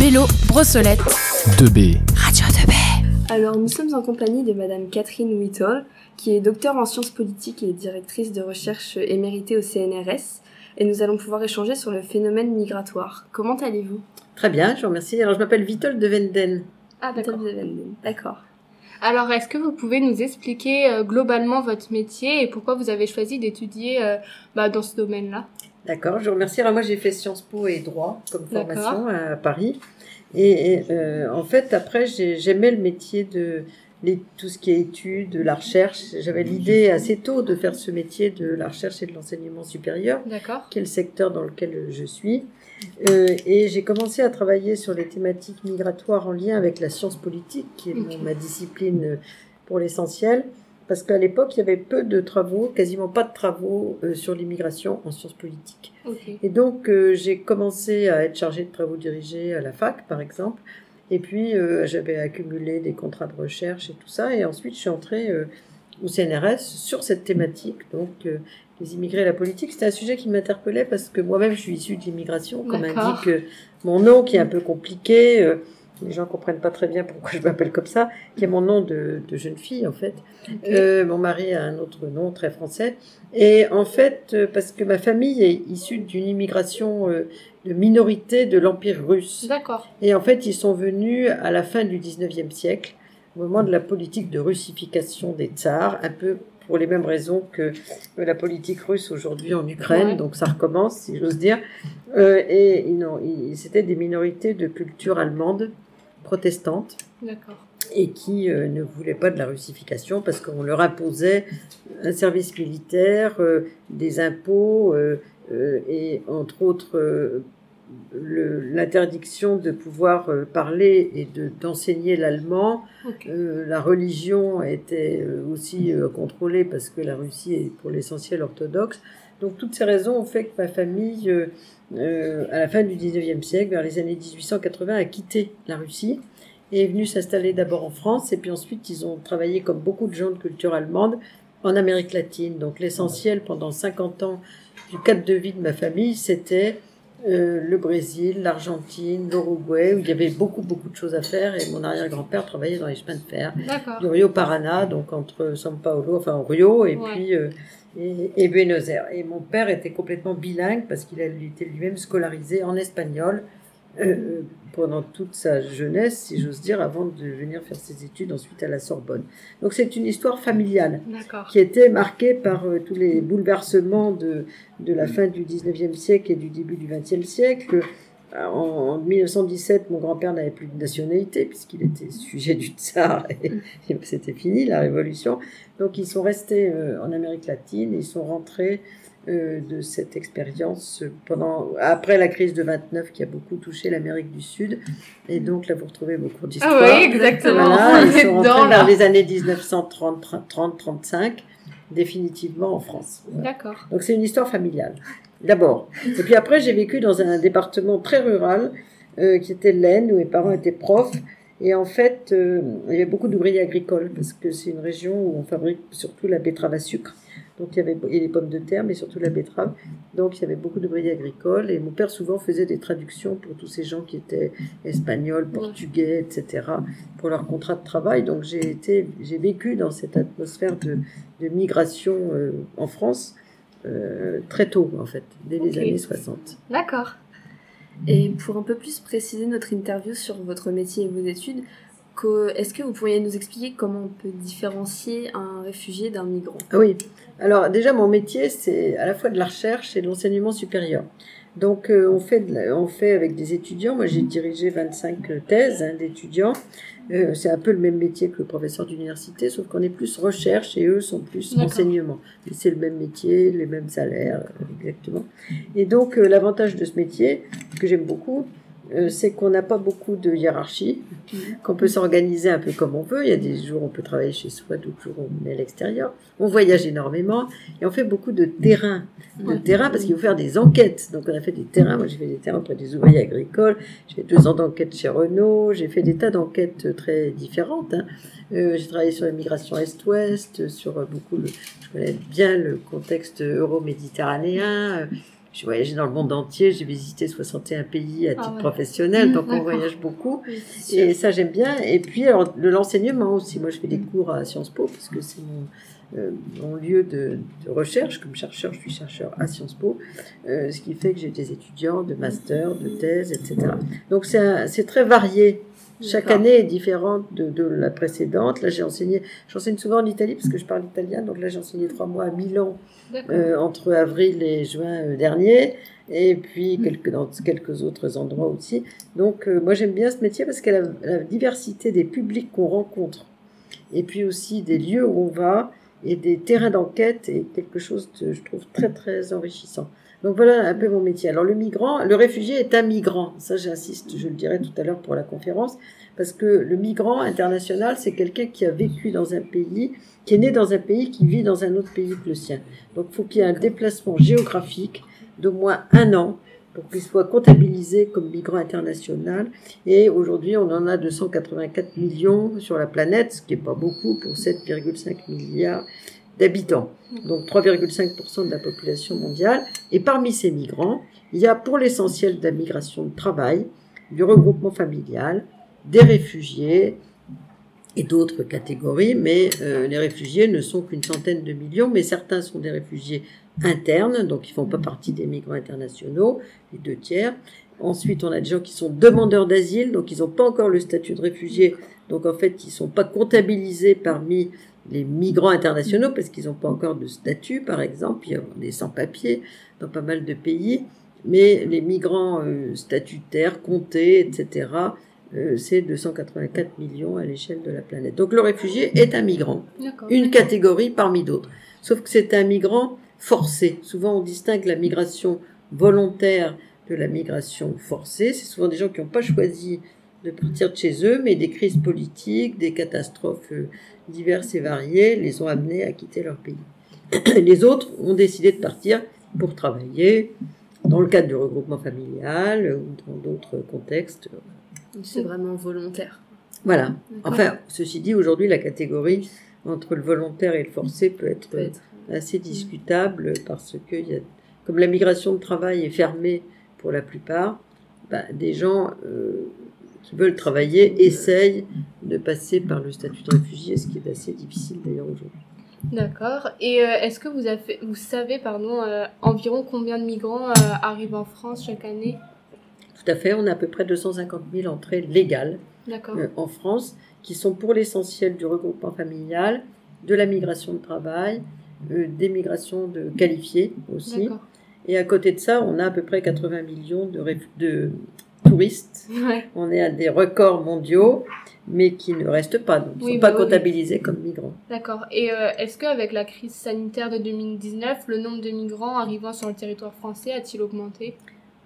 Bélo, Brossolette. 2B. Radio 2B. Alors, nous sommes en compagnie de Madame Catherine Whittle, qui est docteur en sciences politiques et directrice de recherche éméritée au CNRS. Et nous allons pouvoir échanger sur le phénomène migratoire. Comment allez-vous? Très bien, je vous remercie. Alors, je m'appelle Vitol de Venden. Ah, d'accord. D'accord. Alors, est-ce que vous pouvez nous expliquer euh, globalement votre métier et pourquoi vous avez choisi d'étudier euh, bah, dans ce domaine-là? D'accord, je vous remercie. Alors, moi, j'ai fait Sciences Po et droit comme formation à Paris. Et, euh, en fait, après, j'aimais le métier de les, tout ce qui est études, de la recherche. J'avais l'idée assez tôt de faire ce métier de la recherche et de l'enseignement supérieur, qui est le secteur dans lequel je suis. Euh, et j'ai commencé à travailler sur les thématiques migratoires en lien avec la science politique, qui est ma discipline pour l'essentiel, parce qu'à l'époque, il y avait peu de travaux, quasiment pas de travaux euh, sur l'immigration en sciences politiques. Et donc, euh, j'ai commencé à être chargée de travaux dirigés à la fac, par exemple, et puis j'avais accumulé des contrats de recherche et tout ça, et ensuite je suis entrée au CNRS sur cette thématique, donc les immigrés et la politique, c'était un sujet qui m'interpellait parce que moi-même je suis issue de l'immigration, comme indique euh, mon nom qui est un peu compliqué. Euh, les gens comprennent pas très bien pourquoi je m'appelle comme ça, qui est mon nom de, de jeune fille en fait. Euh, mon mari a un autre nom très français. Et en fait, parce que ma famille est issue d'une immigration de minorité de l'Empire russe. D'accord. Et en fait, ils sont venus à la fin du 19e siècle, au moment de la politique de russification des tsars, un peu pour les mêmes raisons que la politique russe aujourd'hui en Ukraine. Donc ça recommence, si j'ose dire. Euh, et non, c'était des minorités de culture allemande, protestante. Et qui euh, ne voulaient pas de la russification parce qu'on leur imposait un service militaire, euh, des impôts et entre autres l'interdiction de pouvoir euh, parler et de d'enseigner l'allemand. Euh, la religion était euh, aussi contrôlée parce que la Russie est pour l'essentiel orthodoxe. Donc toutes ces raisons ont fait que ma famille, à la fin du 19e siècle, vers les années 1880, a quitté la Russie et est venue s'installer d'abord en France et puis ensuite ils ont travaillé comme beaucoup de gens de culture allemande en Amérique latine. Donc l'essentiel pendant 50 ans du cadre de vie de ma famille, c'était euh, le Brésil, l'Argentine, l'Uruguay, où il y avait beaucoup, beaucoup de choses à faire. Et mon arrière-grand-père travaillait dans les chemins de fer du Rio Parana, donc entre São Paulo, enfin Rio, et puis euh, et, Buenos Aires. Et mon père était complètement bilingue parce qu'il était lui-même scolarisé en espagnol euh, pendant toute sa jeunesse, si j'ose dire, avant de venir faire ses études ensuite à la Sorbonne. Donc c'est une histoire familiale qui était marquée par euh, tous les bouleversements de, de la fin du 19e siècle et du début du 20e siècle. En, 1917, mon grand-père n'avait plus de nationalité puisqu'il était sujet du tsar et, c'était fini la révolution. Donc ils sont restés euh, en Amérique latine et ils sont rentrés euh, de cette expérience pendant après la crise de 29 qui a beaucoup touché l'Amérique du Sud et donc là vous retrouvez vos cours d'histoire. Ah oui, exactement. ils sont vers les années 1930-35 définitivement en France. D'accord. Donc c'est une histoire familiale d'abord. Et puis après j'ai vécu dans un département très rural euh, qui était l'Aisne où mes parents étaient profs. Et en fait, euh, il y avait beaucoup d'ouvriers agricoles parce que c'est une région où on fabrique surtout la betterave à sucre. Donc il y avait et les pommes de terre, mais surtout la betterave. Donc il y avait beaucoup d'ouvriers agricoles et mon père souvent faisait des traductions pour tous ces gens qui étaient espagnols, portugais, etc. pour leur contrat de travail. Donc j'ai été, j'ai vécu dans cette atmosphère de, de migration euh, en France euh, très tôt en fait, dès les années 60. D'accord. Et pour un peu plus préciser notre interview sur votre métier et vos études, est-ce que vous pourriez nous expliquer comment on peut différencier un réfugié d'un migrant? Ah Oui, alors déjà mon métier c'est à la fois de la recherche et de l'enseignement supérieur. Donc euh, on, fait on fait avec des étudiants, moi j'ai dirigé 25 thèses hein, d'étudiants, euh, c'est un peu le même métier que le professeur d'université, sauf qu'on est plus recherche et eux sont plus enseignement. C'est le même métier, les mêmes salaires, exactement. Et donc l'avantage de ce métier, que j'aime beaucoup, euh, c'est qu'on n'a pas beaucoup de hiérarchie, qu'on peut s'organiser un peu comme on veut. Il y a des jours où on peut travailler chez soi, d'autres jours où on est à l'extérieur. On voyage énormément et on fait beaucoup de terrain. De terrain parce qu'il faut faire des enquêtes. Donc on a fait des terrains. Moi j'ai fait des terrains auprès des ouvriers agricoles. J'ai fait deux ans d'enquête chez Renault. J'ai fait des tas d'enquêtes très différentes. Hein. Euh, j'ai travaillé sur l'immigration Est-Ouest, sur beaucoup. je connais bien le contexte euro-méditerranéen. J'ai voyagé dans le monde entier, j'ai visité 61 pays à Ah titre ouais. professionnel, donc on voyage beaucoup. Oui. Et ça, j'aime bien. Et puis, alors, de l'enseignement aussi. Moi, je fais des cours à Sciences Po, parce que c'est mon, euh, mon lieu de, de recherche. Comme chercheur, je suis chercheur à Sciences Po. Euh, ce qui fait que j'ai des étudiants de master, de thèse, etc. Donc, c'est très varié. Chaque année est différente de, de la précédente. Là, j'ai enseigné, j'enseigne souvent en Italie parce que je parle italien. Donc là, j'ai enseigné trois mois à Milan euh, entre avril et juin euh, dernier, et puis quelques, dans quelques autres endroits aussi. Donc euh, moi j'aime bien ce métier parce que la, la diversité des publics qu'on rencontre, et puis aussi des lieux où on va, et des terrains d'enquête est quelque chose de, je trouve, très très enrichissant. Donc voilà un peu mon métier. Alors le migrant, le réfugié est un migrant. Ça j'insiste, je le dirai tout à l'heure pour la conférence, parce que le migrant international, c'est quelqu'un qui a vécu dans un pays, qui est né dans un pays, qui vit dans un autre pays que le sien. Donc il faut qu'il y ait un déplacement géographique d'au moins un an pour qu'il soit comptabilisé comme migrant international. Et aujourd'hui, on en a 284 millions sur la planète, ce qui n'est pas beaucoup pour 7,5 milliards d'habitants. Donc 3,5% de la population mondiale. Et parmi ces migrants, il y a pour l'essentiel de la migration de travail, du regroupement familial, des réfugiés et d'autres catégories, mais euh, les réfugiés ne sont qu'une centaine de millions, mais certains sont des réfugiés internes, donc ils font pas partie des migrants internationaux, les deux tiers. Ensuite, on a des gens qui sont demandeurs d'asile, donc ils n'ont pas encore le statut de réfugié, donc en fait, ils sont pas comptabilisés parmi les migrants internationaux parce qu'ils n'ont pas encore de statut, par exemple. Il y a des sans-papiers dans pas mal de pays, mais les migrants euh, statutaires, comptés, etc., euh, c'est 284 millions à l'échelle de la planète. Donc le réfugié est un migrant une catégorie parmi d'autres. Sauf que c'est un migrant forcé. Souvent, on distingue la migration volontaire de la migration forcée. C'est souvent des gens qui n'ont pas choisi de partir de chez eux, mais des crises politiques, des catastrophes euh, diverses et variées les ont amenés à quitter leur pays. Les autres ont décidé de partir pour travailler dans le cadre du regroupement familial ou dans d'autres contextes. C'est vraiment volontaire. Voilà. Enfin, ceci dit, aujourd'hui, la catégorie entre le volontaire et le forcé peut être, Peut être. assez discutable parce que y a, comme la migration de travail est fermée pour la plupart, bah, des gens euh, qui veulent travailler essayent de passer par le statut de réfugié, ce qui est assez difficile d'ailleurs aujourd'hui. D'accord. Et euh, est-ce que vous, avez, vous savez pardon, euh, environ combien de migrants euh, arrivent en France chaque année? Tout à fait, on a à peu près 250 000 entrées légales en France, qui sont pour l'essentiel du regroupement familial, de la migration de travail, des migrations de qualifiés aussi. Et à côté de ça, on a à peu près 80 millions de touristes. Ouais. On est à des records mondiaux, mais qui ne restent pas, donc ne Oui, sont pas bah oui. comptabilisés comme migrants. D'accord. Et euh, est-ce qu'avec la crise sanitaire de 2019, le nombre de migrants arrivant sur le territoire français a-t-il augmenté?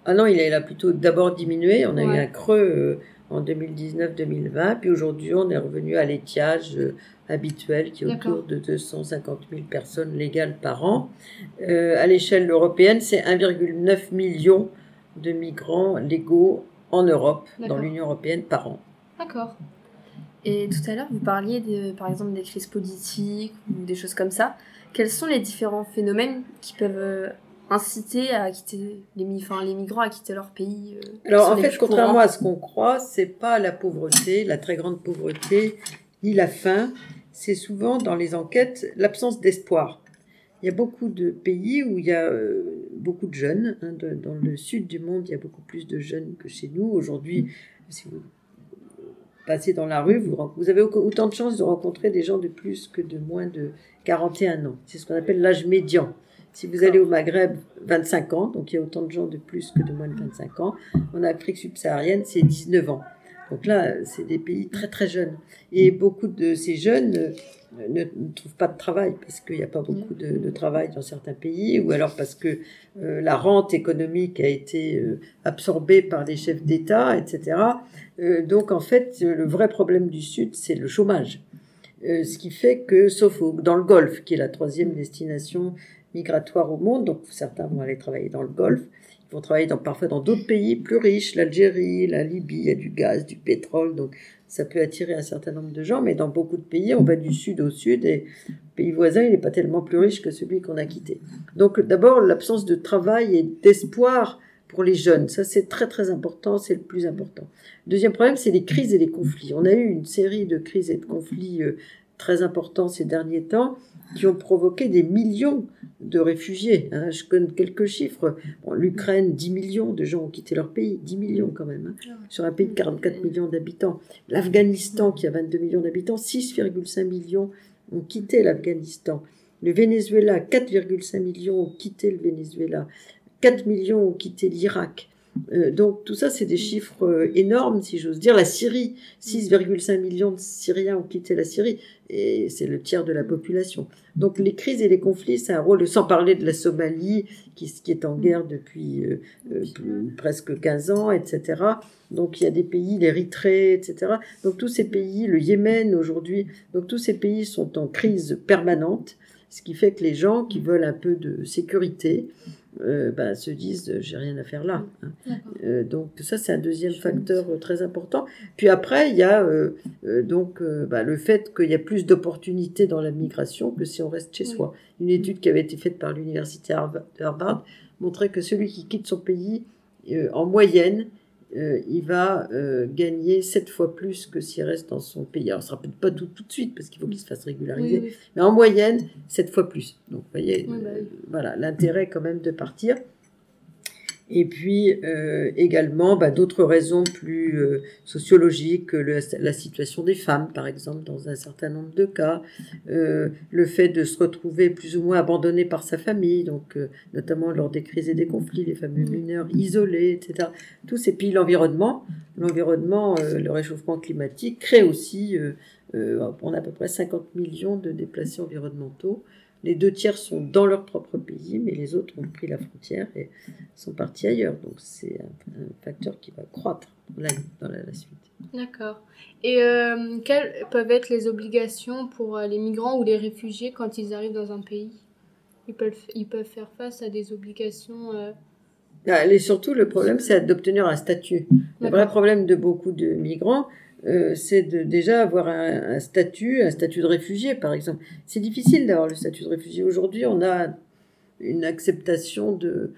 Ah non, il a, il a plutôt d'abord diminué. On a eu un creux euh, en 2019-2020, puis aujourd'hui, on est revenu à l'étiage euh, habituel qui est autour de 250 000 personnes légales par an. À l'échelle européenne, c'est 1,9 million de migrants légaux en Europe, dans l'Union européenne par an. D'accord. Et tout à l'heure, vous parliez de, par exemple des crises politiques ou des choses comme ça. Quels sont les différents phénomènes qui peuvent euh, inciter à quitter les, mi- enfin, les migrants à quitter leur pays euh, Alors en fait, contrairement à ce qu'on croit, c'est pas la pauvreté, la très grande pauvreté, ni la faim. C'est souvent dans les enquêtes l'absence d'espoir. Il y a beaucoup de pays où il y a euh, beaucoup de jeunes. hein, dans le sud du monde, il y a beaucoup plus de jeunes que chez nous. Aujourd'hui, si vous passez dans la rue, vous, avez au- autant de chances de rencontrer des gens de plus que de moins de 41 ans. C'est ce qu'on appelle l'âge médian. Si vous allez au Maghreb, 25 ans, donc il y a autant de gens de plus que de moins de 25 ans. En Afrique subsaharienne, c'est 19 ans. Donc là, c'est des pays très très jeunes. Et beaucoup de ces jeunes euh, ne, trouvent pas de travail parce qu'il n'y a pas beaucoup de, travail dans certains pays, ou alors parce que euh, la rente économique a été euh, absorbée par les chefs d'État, etc. Donc en fait, le vrai problème du Sud, c'est le chômage. Ce qui fait que, sauf au- dans le Golfe, qui est la troisième destination migratoire au monde, donc certains vont aller travailler dans le Golfe, vont travailler dans, parfois dans d'autres pays plus riches, l'Algérie, la Libye, il y a du gaz, du pétrole, donc ça peut attirer un certain nombre de gens, mais dans beaucoup de pays, on va du sud au sud et le pays voisin, il n'est pas tellement plus riche que celui qu'on a quitté. Donc d'abord, l'absence de travail et d'espoir pour les jeunes, ça c'est très très important, c'est le plus important. Deuxième problème, c'est les crises et les conflits. On a eu une série de crises et de conflits euh, très importants ces derniers temps qui ont provoqué des millions de réfugiés. Hein. Je connais quelques chiffres. L'Ukraine, 10 millions de gens ont quitté leur pays, 10 millions quand même, hein, sur un pays de 44 millions d'habitants. L'Afghanistan, qui a 22 millions d'habitants, 6,5 millions ont quitté l'Afghanistan. Le Venezuela, 4,5 millions ont quitté le Venezuela. 4 millions ont quitté l'Irak. Euh, donc tout ça, c'est des chiffres euh, énormes, si j'ose dire. La Syrie, 6,5 millions de Syriens ont quitté la Syrie, et c'est le tiers de la population. Donc les crises et les conflits, c'est un rôle, sans parler de la Somalie, qui, qui est en guerre depuis euh, presque 15 ans, etc. Donc il y a des pays, l'Érythrée, etc. Donc tous ces pays, le Yémen aujourd'hui, donc tous ces pays sont en crise permanente, ce qui fait que les gens qui veulent un peu de sécurité, euh, bah, se disent euh, j'ai rien à faire là. Hein. Euh, donc ça c'est un deuxième facteur très important. Puis après il y a donc bah, le fait qu'il y a plus d'opportunités dans la migration que si on reste chez soi. Une étude qui avait été faite par l'université Harvard montrait que celui qui quitte son pays en moyenne euh, il va euh, gagner sept fois plus que s'il reste dans son pays. Alors, ça ne sera peut-être pas tout, tout de suite, parce qu'il faut qu'il se fasse régulariser, mais en moyenne, sept fois plus. Donc, vous voyez, bah euh, voilà, l'intérêt quand même de partir. Et puis euh, également bah, d'autres raisons plus euh, sociologiques, le, la situation des femmes par exemple dans un certain nombre de cas, euh, le fait de se retrouver plus ou moins abandonné par sa famille, donc notamment lors des crises et des conflits, les fameux mineurs isolés, etc. Tous ces pays, l'environnement, l'environnement, le réchauffement climatique crée aussi, on a à peu près 50 millions de déplacés environnementaux. Les deux tiers sont dans leur propre pays, mais les autres ont pris la frontière et sont partis ailleurs. Donc c'est un, facteur qui va croître dans la, suite. D'accord. Et euh, quelles peuvent être les obligations pour euh, les migrants ou les réfugiés quand ils arrivent dans un pays? Ils peuvent, ils peuvent faire face à des obligations euh... Ah, surtout, le problème, c'est d'obtenir un statut. Le vrai problème de beaucoup de migrants, euh, c'est de déjà avoir un, statut, un statut de réfugié, par exemple. C'est difficile d'avoir le statut de réfugié. Aujourd'hui, on a une acceptation de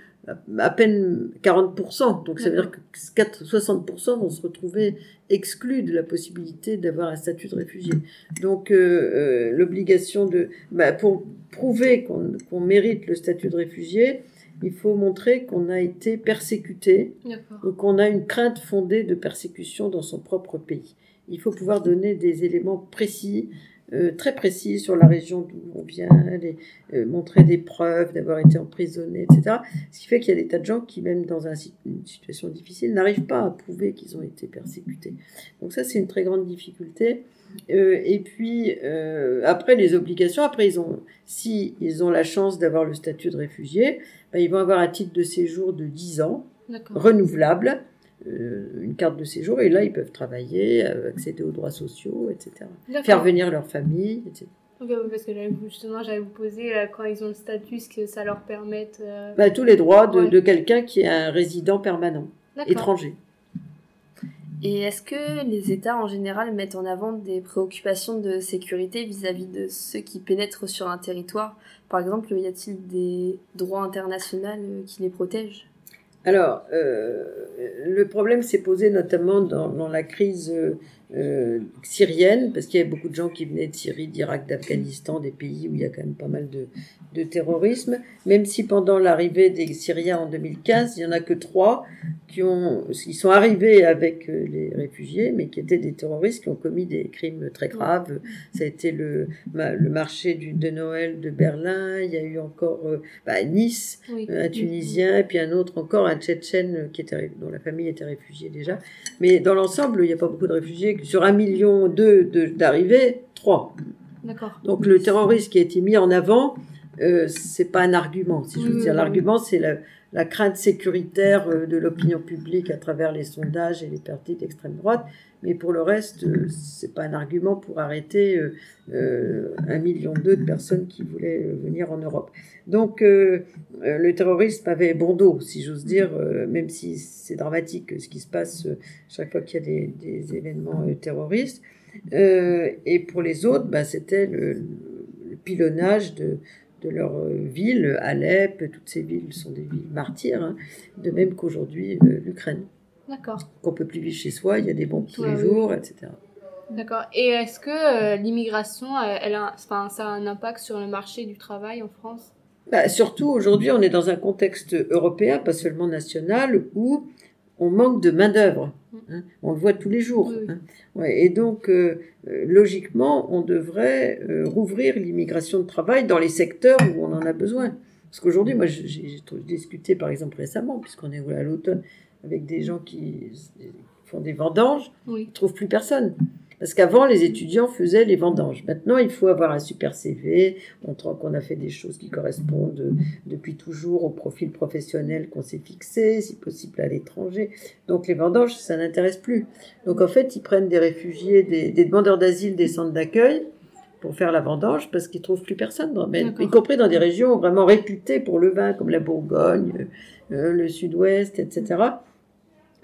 à peine 40%. Donc ça veut dire que 60% vont se retrouver exclus de la possibilité d'avoir un statut de réfugié. Donc euh, euh, l'obligation de... Bah, pour prouver qu'on mérite le statut de réfugié, il faut montrer qu'on a été persécuté ou qu'on a une crainte fondée de persécution dans son propre pays. Il faut pouvoir donner des éléments précis, très précis sur la région d'où on vient, les, euh, montrer des preuves d'avoir été emprisonné, etc. Ce qui fait qu'il y a des tas de gens qui, même dans un, une situation difficile, n'arrivent pas à prouver qu'ils ont été persécutés. Donc ça, c'est une très grande difficulté. Euh, et puis euh, après les obligations, après ils ont, si ils ont la chance d'avoir le statut de réfugié, ben, ils vont avoir un titre de séjour de 10 ans, renouvelable, euh, une carte de séjour, et là ils peuvent travailler, accéder aux droits sociaux, etc. Faire venir leur famille, etc. parce que justement, j'allais vous poser quand ils ont le statut, ce que ça leur permette. Ben, tous les droits de, de quelqu'un qui est un résident permanent, étranger. Et est-ce que les États en général mettent en avant des préoccupations de sécurité vis-à-vis de ceux qui pénètrent sur un territoire? Par exemple, y a-t-il des droits internationaux qui les protègent? Alors, euh, le problème s'est posé notamment dans, dans la crise euh, syrienne, parce qu'il y avait beaucoup de gens qui venaient de Syrie, d'Irak, d'Afghanistan, des pays où il y a quand même pas mal de, de terrorisme, même si pendant l'arrivée des Syriens en 2015, il n'y en a que trois qui, ont, qui sont arrivés avec euh, les réfugiés, mais qui étaient des terroristes qui ont commis des crimes très graves. Ça a été le, le marché du, de Noël de Berlin, il y a eu encore euh, bah, Nice, un Tunisien, et puis un autre encore, un Tchétchène qui était, dont la famille était réfugiée déjà. Mais dans l'ensemble, il n'y a pas beaucoup de réfugiés. Sur un million deux d'arrivées, trois. Donc le terrorisme qui a été mis en avant, euh, c'est pas un argument, si je veux dire. L'argument, c'est la crainte sécuritaire euh, de l'opinion publique à travers les sondages et les partis d'extrême droite. Mais pour le reste, euh, c'est pas un argument pour arrêter un million deux de personnes qui voulaient venir en Europe. Donc, euh, le terrorisme avait bon dos, si j'ose dire, même si c'est dramatique ce qui se passe chaque fois qu'il y a des, des événements terroristes. Euh, et pour les autres, bah, c'était le, le pilonnage de, de leur euh, ville, Alep, toutes ces villes sont des villes martyrs, hein, de même qu'aujourd'hui euh, l'Ukraine. D'accord. Qu'on peut plus vivre chez soi, il y a des bombes tous Ouais, les oui. jours, etc. D'accord. Et est-ce que euh, l'immigration, elle a, enfin, ça a un impact sur le marché du travail en France? Bah, surtout aujourd'hui, on est dans un contexte européen, pas seulement national, où on manque de main-d'œuvre. hein. On le voit tous les jours. Oui, hein. Ouais, et donc, euh, euh, logiquement, on devrait euh, rouvrir l'immigration de travail dans les secteurs où on en a besoin. Parce qu'aujourd'hui, moi, j'ai discuté, par exemple, récemment, puisqu'on est à l'automne, avec des gens qui font des vendanges, Oui. ils trouvent plus personne. Parce qu'avant, les étudiants faisaient les vendanges. Maintenant, il faut avoir un super CV, montrant qu'on a fait des choses qui correspondent euh, depuis toujours au profil professionnel qu'on s'est fixé, si possible à l'étranger. Donc, les vendanges, ça n'intéresse plus. Donc, en fait, ils prennent des réfugiés, des, des demandeurs d'asile des centres d'accueil pour faire la vendange parce qu'ils trouvent plus personne, dans, mais- y compris dans des régions vraiment réputées pour le vin, comme la Bourgogne, euh, le sud-ouest, etc.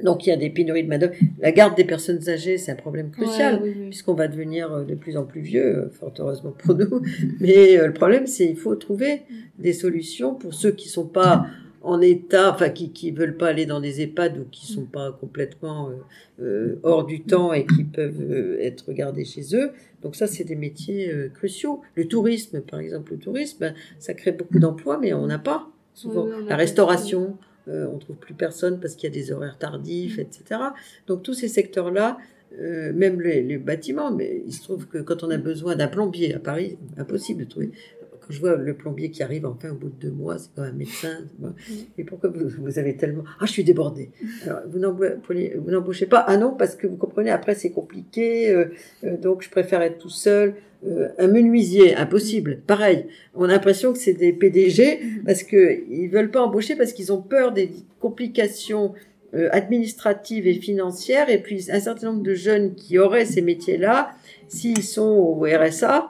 Donc, il y a des pénuries de main-d'œuvre. La garde des personnes âgées, c'est un problème crucial Ouais, oui, oui. puisqu'on va devenir euh, de plus en plus vieux, euh, fort heureusement pour nous. Mais euh, le problème, c'est qu'il faut trouver des solutions pour ceux qui sont pas en état, enfin qui qui veulent pas aller dans des EHPAD ou qui sont pas complètement euh, euh, hors du temps et qui peuvent être gardés chez eux. Donc ça, c'est des métiers cruciaux. Le tourisme, par exemple, le tourisme, ben, ça crée beaucoup d'emplois, mais on n'a pas souvent Oui, la restauration. Euh, on trouve plus personne parce qu'il y a des horaires tardifs, etc. Donc tous ces secteurs-là, euh, même les, les bâtiments, mais il se trouve que quand on a besoin d'un plombier à Paris, impossible de trouver. Quand je vois le plombier qui arrive enfin au bout de deux mois, c'est quand même un médecin. Et pourquoi vous, vous avez tellement... Ah, je suis débordée. Alors, vous n'embauchez pas? Ah non, parce que vous comprenez, après c'est compliqué, euh, euh, donc je préfère être tout seul. Euh, un menuisier, impossible. Pareil, on a l'impression que c'est des PDG parce que ils veulent pas embaucher parce qu'ils ont peur des complications administratives et financières. Et puis un certain nombre de jeunes qui auraient ces métiers-là, s'ils sont au RSA,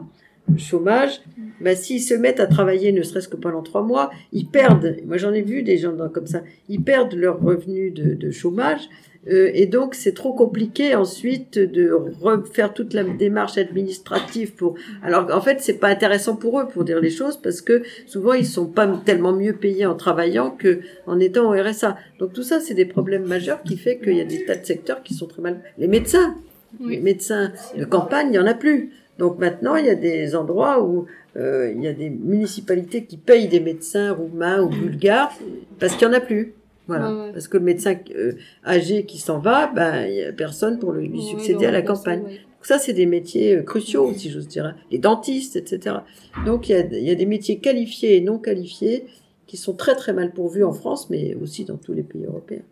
chômage, ben, s'ils se mettent à travailler ne serait-ce que pendant trois mois, ils perdent. Moi j'en ai vu des gens comme ça. Ils perdent leur revenu de, de chômage. Euh, et donc, c'est trop compliqué ensuite de refaire toute la démarche administrative pour. Alors, en fait, c'est pas intéressant pour eux pour dire les choses parce que souvent ils sont pas tellement mieux payés en travaillant que en étant au RSA. Donc tout ça, c'est des problèmes majeurs qui fait qu'il y a des tas de secteurs qui sont très mal. Les médecins, Oui. les médecins de campagne, il y en a plus. Donc maintenant, il y a des endroits où euh, il y a des municipalités qui payent des médecins roumains ou bulgares parce qu'il y en a plus. Voilà. Ouais, ouais. Parce que le médecin euh, âgé qui s'en va, ben, il y a personne pour lui Ouais, succéder à la campagne. Donc ça, c'est des métiers euh, cruciaux, si j'ose dire. hein. Les dentistes, etc. Donc il y, a, il y a des métiers qualifiés et non qualifiés qui sont très très mal pourvus en France, mais aussi dans tous les pays européens.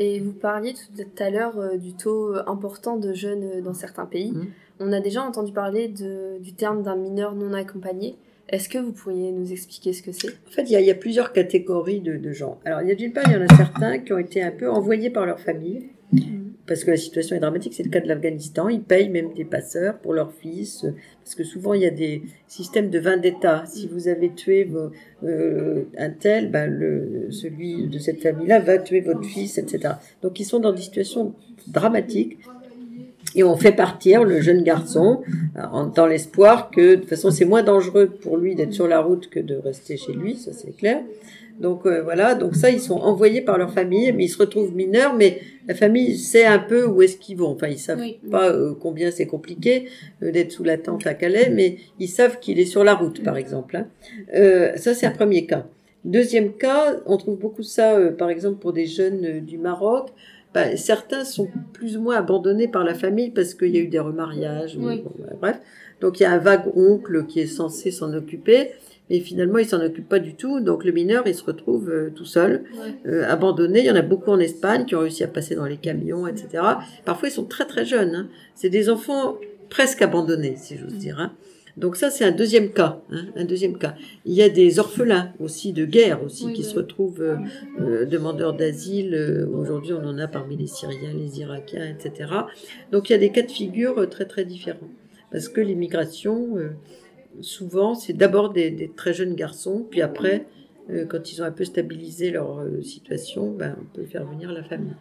Et vous parliez tout à l'heure euh, du taux euh, important de jeunes euh, dans certains pays. Mhm. On a déjà entendu parler de, du terme d'un mineur non accompagné. Est-ce que vous pourriez nous expliquer ce que c'est? En fait, il y a, il y a plusieurs catégories de, de gens. Alors, il y a d'une part, il y en a certains qui ont été un peu envoyés par leur famille, parce que la situation est dramatique. C'est le cas de l'Afghanistan. Ils payent même des passeurs pour leurs fils, euh, parce que souvent, il y a des systèmes de vendetta. Si vous avez tué euh, un tel, ben, celui de cette famille-là va tuer votre fils, etc. Donc, ils sont dans des situations dramatiques. Et on fait partir le jeune garçon euh, dans l'espoir que, de toute façon, c'est moins dangereux pour lui d'être sur la route que de rester chez lui, ça c'est clair. Donc euh, voilà, donc ça, ils sont envoyés par leur famille, mais ils se retrouvent mineurs, mais la famille sait un peu où est-ce qu'ils vont. Enfin, ils savent Oui. pas euh, combien c'est compliqué euh, d'être sous la tente à Calais, mais ils savent qu'il est sur la route, par exemple. hein. Euh, ça, c'est un premier cas. Deuxième cas, on trouve beaucoup ça, par exemple, pour des jeunes du Maroc. Ben, certains sont plus ou moins abandonnés par la famille parce qu'il y a eu des remariages. ou- Oui. bon, ben, bref. Donc il y a un vague oncle qui est censé s'en occuper, mais finalement il s'en occupe pas du tout. Donc le mineur il se retrouve euh, tout seul, Ouais. euh, abandonné. Il y en a beaucoup en Espagne qui ont réussi à passer dans les camions, etc. Parfois ils sont très très jeunes. hein. C'est des enfants presque abandonnés, si j'ose dire. hein. Donc ça, c'est un deuxième cas. Hein, un deuxième cas. Il y a des orphelins aussi de guerre aussi Oui, qui bah se oui. retrouvent euh, euh, demandeurs d'asile. Euh, Aujourd'hui, on en a parmi les Syriens, les Irakiens, etc. Donc il y a des cas de figure très très différents. Parce que l'immigration, souvent, c'est d'abord des, des très jeunes garçons, puis après, euh, quand ils ont un peu stabilisé leur euh, situation, ben, on peut faire venir la famille.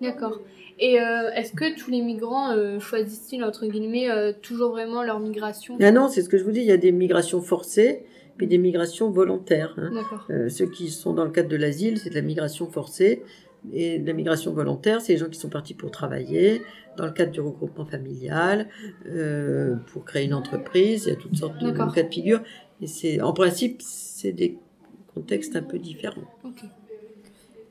D'accord. Et euh, est-ce que tous les migrants choisissent-ils, entre guillemets, toujours vraiment leur migration? Ah non, c'est ce que je vous dis, il y a des migrations forcées, puis des migrations volontaires. hein. D'accord. Ceux qui sont dans le cadre de l'asile, c'est de la migration forcée. Et la migration volontaire, c'est les gens qui sont partis pour travailler, dans le cadre du regroupement familial, euh, pour créer une entreprise. Il y a toutes sortes de cas de figure. Et c'est, en principe, c'est des contextes un peu différents. Ok.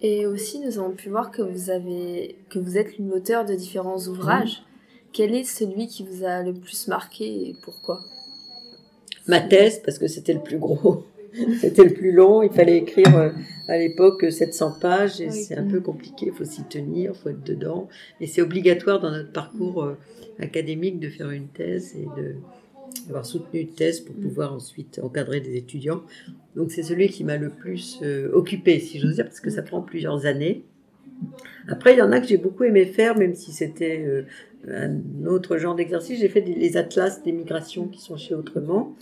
Et aussi, nous avons pu voir que vous avez, que vous êtes l'auteur de différents ouvrages. Quel est celui qui vous a le plus marqué et pourquoi? Ma thèse, parce que c'était le plus gros, c'était le plus long. Il fallait écrire euh, à l'époque 700 pages et Oui. c'est un peu compliqué. Il faut s'y tenir, il faut être dedans. Et c'est obligatoire dans notre parcours euh, académique de faire une thèse et de d'avoir soutenu une thèse pour pouvoir ensuite encadrer des étudiants. Donc c'est celui qui m'a le plus euh, occupé, si j'ose dire, parce que ça prend plusieurs années. Après, il y en a que j'ai beaucoup aimé faire, même si c'était euh, un autre genre d'exercice. J'ai fait des- les atlas des migrations qui sont chez Autrement.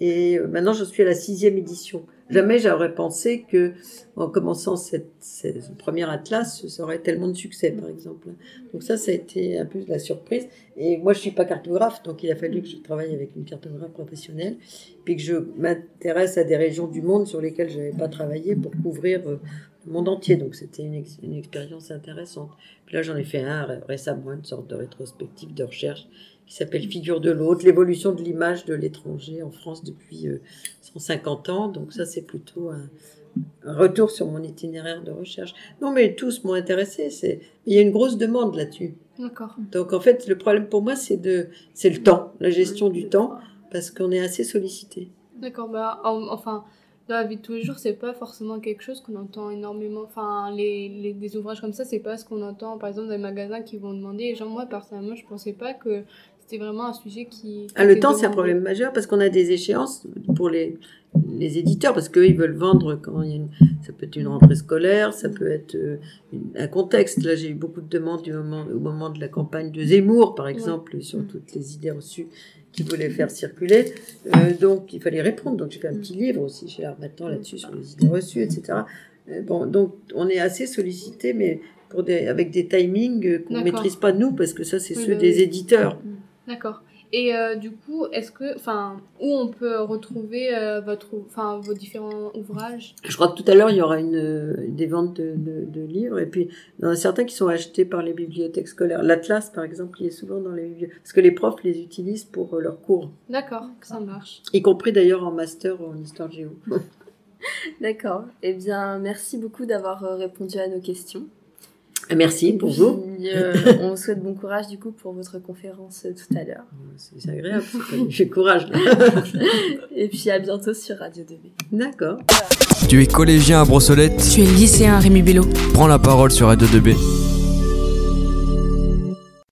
Et euh, maintenant, je suis à la sixième édition. Jamais j'aurais pensé que, en commençant cette, cette- ce premier atlas, ça aurait tellement de succès, par exemple. Donc ça, ça a été un peu la surprise. Et moi, je suis pas cartographe, donc il a fallu que je travaille avec une cartographe professionnelle, puis que je m'intéresse à des régions du monde sur lesquelles je n'avais pas travaillé pour couvrir euh, le monde entier. Donc c'était une, une expérience intéressante. Puis là, j'en ai fait un ré- récemment, une sorte de rétrospective de recherche qui s'appelle Figure de l'autre, l'évolution de l'image de l'étranger en France depuis euh, 150 ans. Donc ça, c'est plutôt un, un retour sur mon itinéraire de recherche. Non, mais tous m'ont intéressé. C'est, il y a une grosse demande là-dessus. D'accord. Donc en fait, le problème pour moi, c'est de, c'est le temps, la gestion du temps, parce qu'on est assez sollicité. D'accord. Bah, en- enfin, dans la vie de tous les jours, c'est pas forcément quelque chose qu'on entend énormément. Enfin, les, les- des ouvrages comme ça, c'est pas ce qu'on entend, par exemple, dans les magasins qui vont demander. Et genre, moi, personnellement, je pensais pas que c'était vraiment un sujet qui. Ah, le temps, c'est un problème majeur parce qu'on a des échéances pour les, les éditeurs, parce qu'eux, ils veulent vendre quand il y a une, ça peut être une rentrée scolaire, ça peut être euh, une- un contexte. Là, j'ai eu beaucoup de demandes du moment, au moment de la campagne de Zemmour, par exemple, sur toutes les idées reçues qu'ils voulaient faire circuler. Euh, donc, il fallait répondre. Donc, j'ai fait un petit livre aussi chez Armatan là-dessus, sur les idées reçues, etc. Euh, bon, donc, on est assez sollicité, mais pour des, avec des timings qu'on ne maîtrise pas nous, parce que ça, c'est Oui, ceux des oui. D'accord. Et euh, du coup, est-ce que, enfin, où on peut retrouver euh, votre, enfin, vos différents ouvrages? Je crois que tout à l'heure, il y aura une, des ventes de, de- de livres. Et puis, il y en a certains qui sont achetés par les bibliothèques scolaires. L'Atlas, par exemple, il est souvent dans les bibliothèques. Parce que les profs les utilisent pour euh, leurs cours. D'accord, ça marche. Y compris d'ailleurs en master en histoire géo. D'accord. Eh bien, merci beaucoup d'avoir euh, répondu à nos questions. Merci pour vous. Puis, euh, on vous souhaite bon courage du coup pour votre conférence euh, tout à l'heure. C'est agréable. J'ai courage là. Et puis à bientôt sur Radio 2B. D'accord. Tu es collégien à Brossolette Tu es lycéen Rémi Bello. Prends la parole sur Radio 2B.